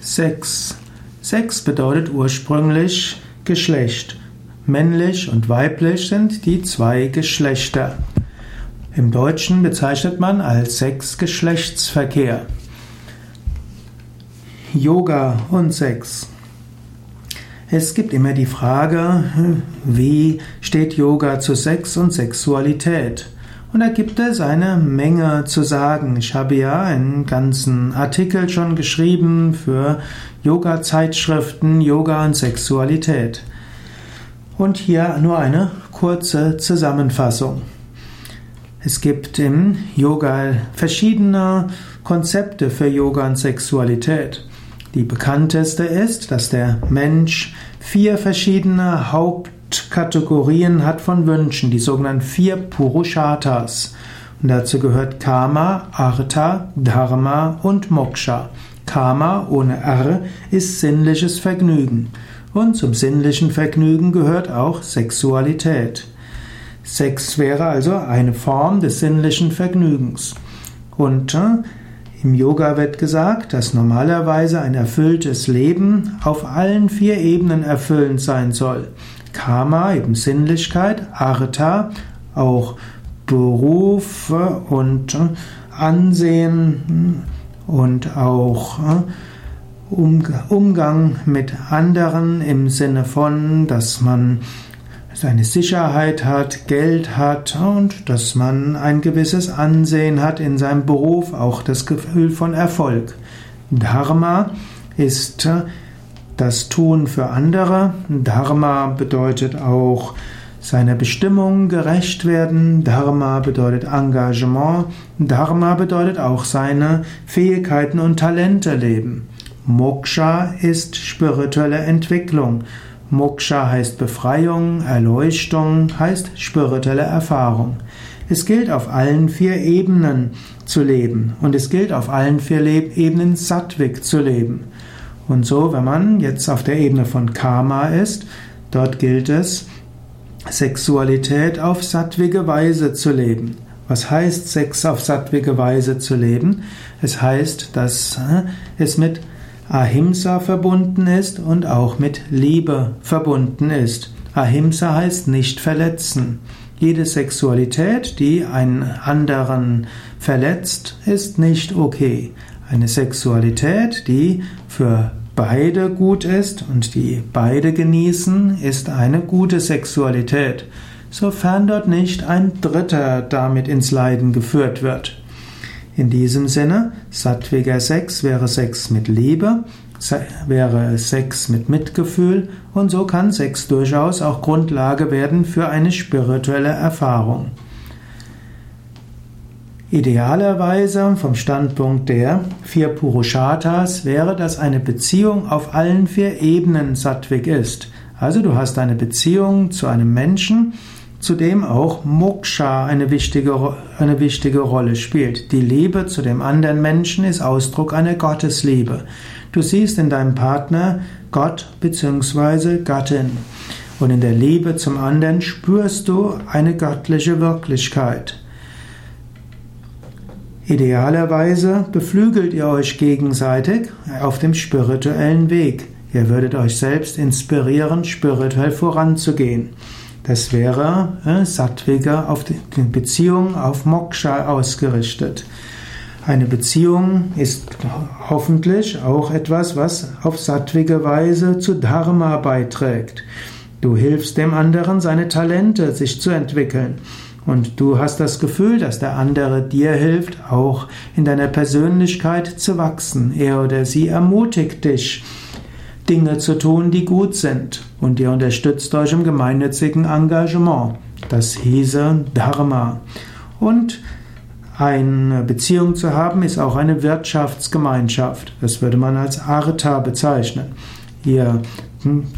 Sex. Sex bedeutet ursprünglich Geschlecht. Männlich und weiblich sind die zwei Geschlechter. Im Deutschen bezeichnet man als Sex Geschlechtsverkehr. Yoga und Sex. Es gibt immer die Frage, wie steht Yoga zu Sex und Sexualität? Und da gibt es eine Menge zu sagen. Ich habe ja einen ganzen Artikel schon geschrieben für Yoga-Zeitschriften, Yoga und Sexualität. Und hier nur eine kurze Zusammenfassung. Es gibt im Yoga verschiedene Konzepte für Yoga und Sexualität. Die bekannteste ist, dass der Mensch vier verschiedene Hauptkategorien hat von Wünschen, die sogenannten vier Purushatas. Und dazu gehört Kama, Artha, Dharma und Moksha. Kama ohne R ist sinnliches Vergnügen. Und zum sinnlichen Vergnügen gehört auch Sexualität. Sex wäre also eine Form des sinnlichen Vergnügens. Und äh, im Yoga wird gesagt, dass normalerweise ein erfülltes Leben auf allen vier Ebenen erfüllend sein soll. Karma, eben Sinnlichkeit, Artha, auch Beruf und Ansehen und auch Umgang mit anderen im Sinne von, dass man seine Sicherheit hat, Geld hat und dass man ein gewisses Ansehen hat in seinem Beruf, auch das Gefühl von Erfolg. Dharma ist das Tun für andere. Dharma bedeutet auch seiner Bestimmung gerecht werden. Dharma bedeutet Engagement. Dharma bedeutet auch seine Fähigkeiten und Talente leben. Moksha ist spirituelle Entwicklung. Moksha heißt Befreiung, Erleuchtung heißt spirituelle Erfahrung. Es gilt auf allen vier Ebenen zu leben und es gilt auf allen vier Ebenen Sattwik zu leben. Und so, wenn man jetzt auf der Ebene von Karma ist, dort gilt es, Sexualität auf sattwige Weise zu leben. Was heißt Sex auf sattwige Weise zu leben? Es heißt, dass äh, es mit Ahimsa verbunden ist und auch mit Liebe verbunden ist. Ahimsa heißt nicht verletzen. Jede Sexualität, die einen anderen verletzt, ist nicht okay. Eine Sexualität, die für beide gut ist und die beide genießen, ist eine gute Sexualität, sofern dort nicht ein Dritter damit ins Leiden geführt wird. In diesem Sinne, sattwiger Sex wäre Sex mit Liebe, wäre Sex mit Mitgefühl und so kann Sex durchaus auch Grundlage werden für eine spirituelle Erfahrung. Idealerweise vom Standpunkt der vier Purushatas wäre, dass eine Beziehung auf allen vier Ebenen sattwig ist. Also du hast eine Beziehung zu einem Menschen, zudem auch Moksha eine wichtige, eine wichtige Rolle spielt. Die Liebe zu dem anderen Menschen ist Ausdruck einer Gottesliebe. Du siehst in deinem Partner Gott bzw. Gattin. Und in der Liebe zum anderen spürst du eine göttliche Wirklichkeit. Idealerweise beflügelt ihr euch gegenseitig auf dem spirituellen Weg. Ihr würdet euch selbst inspirieren, spirituell voranzugehen. Das wäre äh, Sattviga auf die Beziehung auf Moksha ausgerichtet. Eine Beziehung ist hoffentlich auch etwas, was auf sattwige Weise zu Dharma beiträgt. Du hilfst dem anderen, seine Talente sich zu entwickeln. Und du hast das Gefühl, dass der andere dir hilft, auch in deiner Persönlichkeit zu wachsen. Er oder sie ermutigt dich, Dinge zu tun, die gut sind. Und ihr unterstützt euch im gemeinnützigen Engagement. Das hieße Dharma. Und eine Beziehung zu haben ist auch eine Wirtschaftsgemeinschaft. Das würde man als Artha bezeichnen. Ihr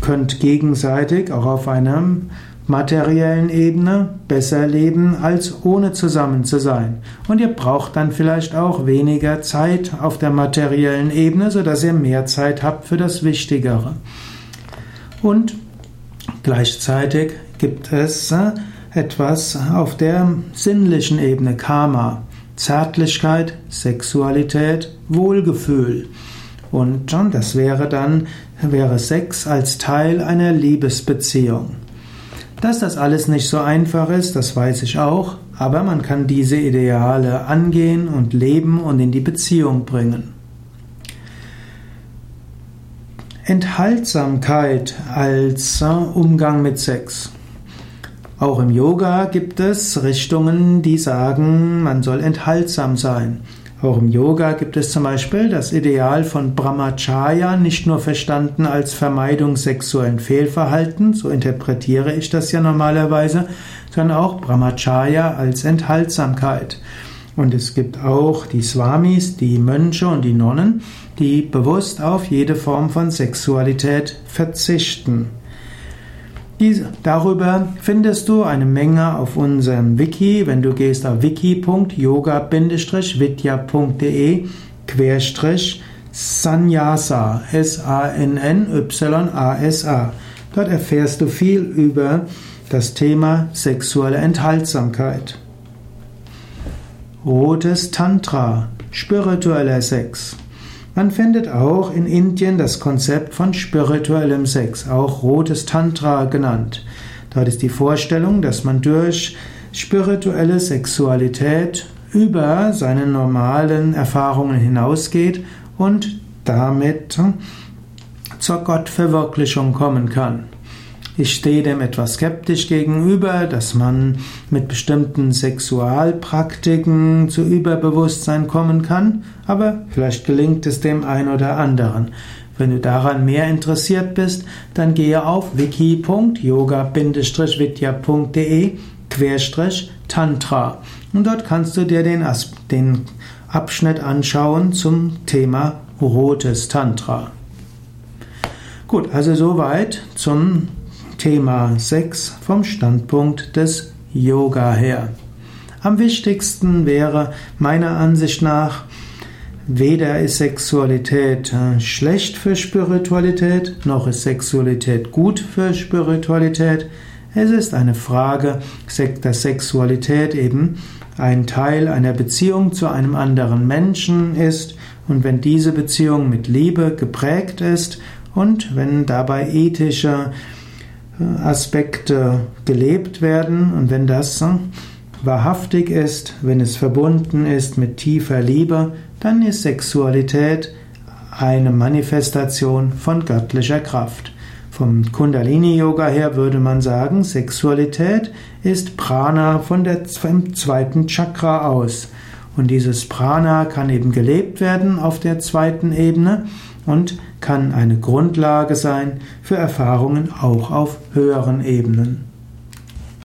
könnt gegenseitig auch auf einem materiellen Ebene besser leben, als ohne zusammen zu sein. Und ihr braucht dann vielleicht auch weniger Zeit auf der materiellen Ebene, sodass ihr mehr Zeit habt für das Wichtigere. Und gleichzeitig gibt es äh, etwas auf der sinnlichen Ebene, Karma, Zärtlichkeit, Sexualität, Wohlgefühl. Und das wäre dann, wäre Sex als Teil einer Liebesbeziehung. Dass das alles nicht so einfach ist, das weiß ich auch, aber man kann diese Ideale angehen und leben und in die Beziehung bringen. Enthaltsamkeit als Umgang mit Sex. Auch im Yoga gibt es Richtungen, die sagen, man soll enthaltsam sein. Auch im Yoga gibt es zum Beispiel das Ideal von Brahmacharya, nicht nur verstanden als Vermeidung sexuellen Fehlverhaltens, so interpretiere ich das ja normalerweise, sondern auch Brahmacharya als Enthaltsamkeit. Und es gibt auch die Swamis, die Mönche und die Nonnen, die bewusst auf jede Form von Sexualität verzichten. Diese, darüber findest du eine Menge auf unserem Wiki, wenn du gehst auf wiki.yoga-vidya.de Querstrich Sanyasa, S-A-N-N-Y-A-S-A. Dort erfährst du viel über das Thema sexuelle Enthaltsamkeit. Rotes Tantra, spiritueller Sex. Man findet auch in Indien das Konzept von spirituellem Sex, auch rotes Tantra genannt. Dort ist die Vorstellung, dass man durch spirituelle Sexualität über seine normalen Erfahrungen hinausgeht und damit zur Gottverwirklichung kommen kann. Ich stehe dem etwas skeptisch gegenüber, dass man mit bestimmten Sexualpraktiken zu Überbewusstsein kommen kann, aber vielleicht gelingt es dem einen oder anderen. Wenn du daran mehr interessiert bist, dann gehe auf wiki.yoga-vidya.de Tantra und dort kannst du dir den, den Abschnitt anschauen zum Thema rotes Tantra. Gut, also soweit zum Thema 6 vom Standpunkt des Yoga her. Am wichtigsten wäre meiner Ansicht nach, weder ist Sexualität äh, schlecht für Spiritualität, noch ist Sexualität gut für Spiritualität. Es ist eine Frage, dass Sexualität eben ein Teil einer Beziehung zu einem anderen Menschen ist und wenn diese Beziehung mit Liebe geprägt ist und wenn dabei ethische Aspekte gelebt werden und wenn das wahrhaftig ist, wenn es verbunden ist mit tiefer Liebe, dann ist Sexualität eine Manifestation von göttlicher Kraft. Vom Kundalini-Yoga her würde man sagen, Sexualität ist Prana von der, vom zweiten Chakra aus. Und dieses Prana kann eben gelebt werden auf der zweiten Ebene und kann eine Grundlage sein für Erfahrungen auch auf höheren Ebenen.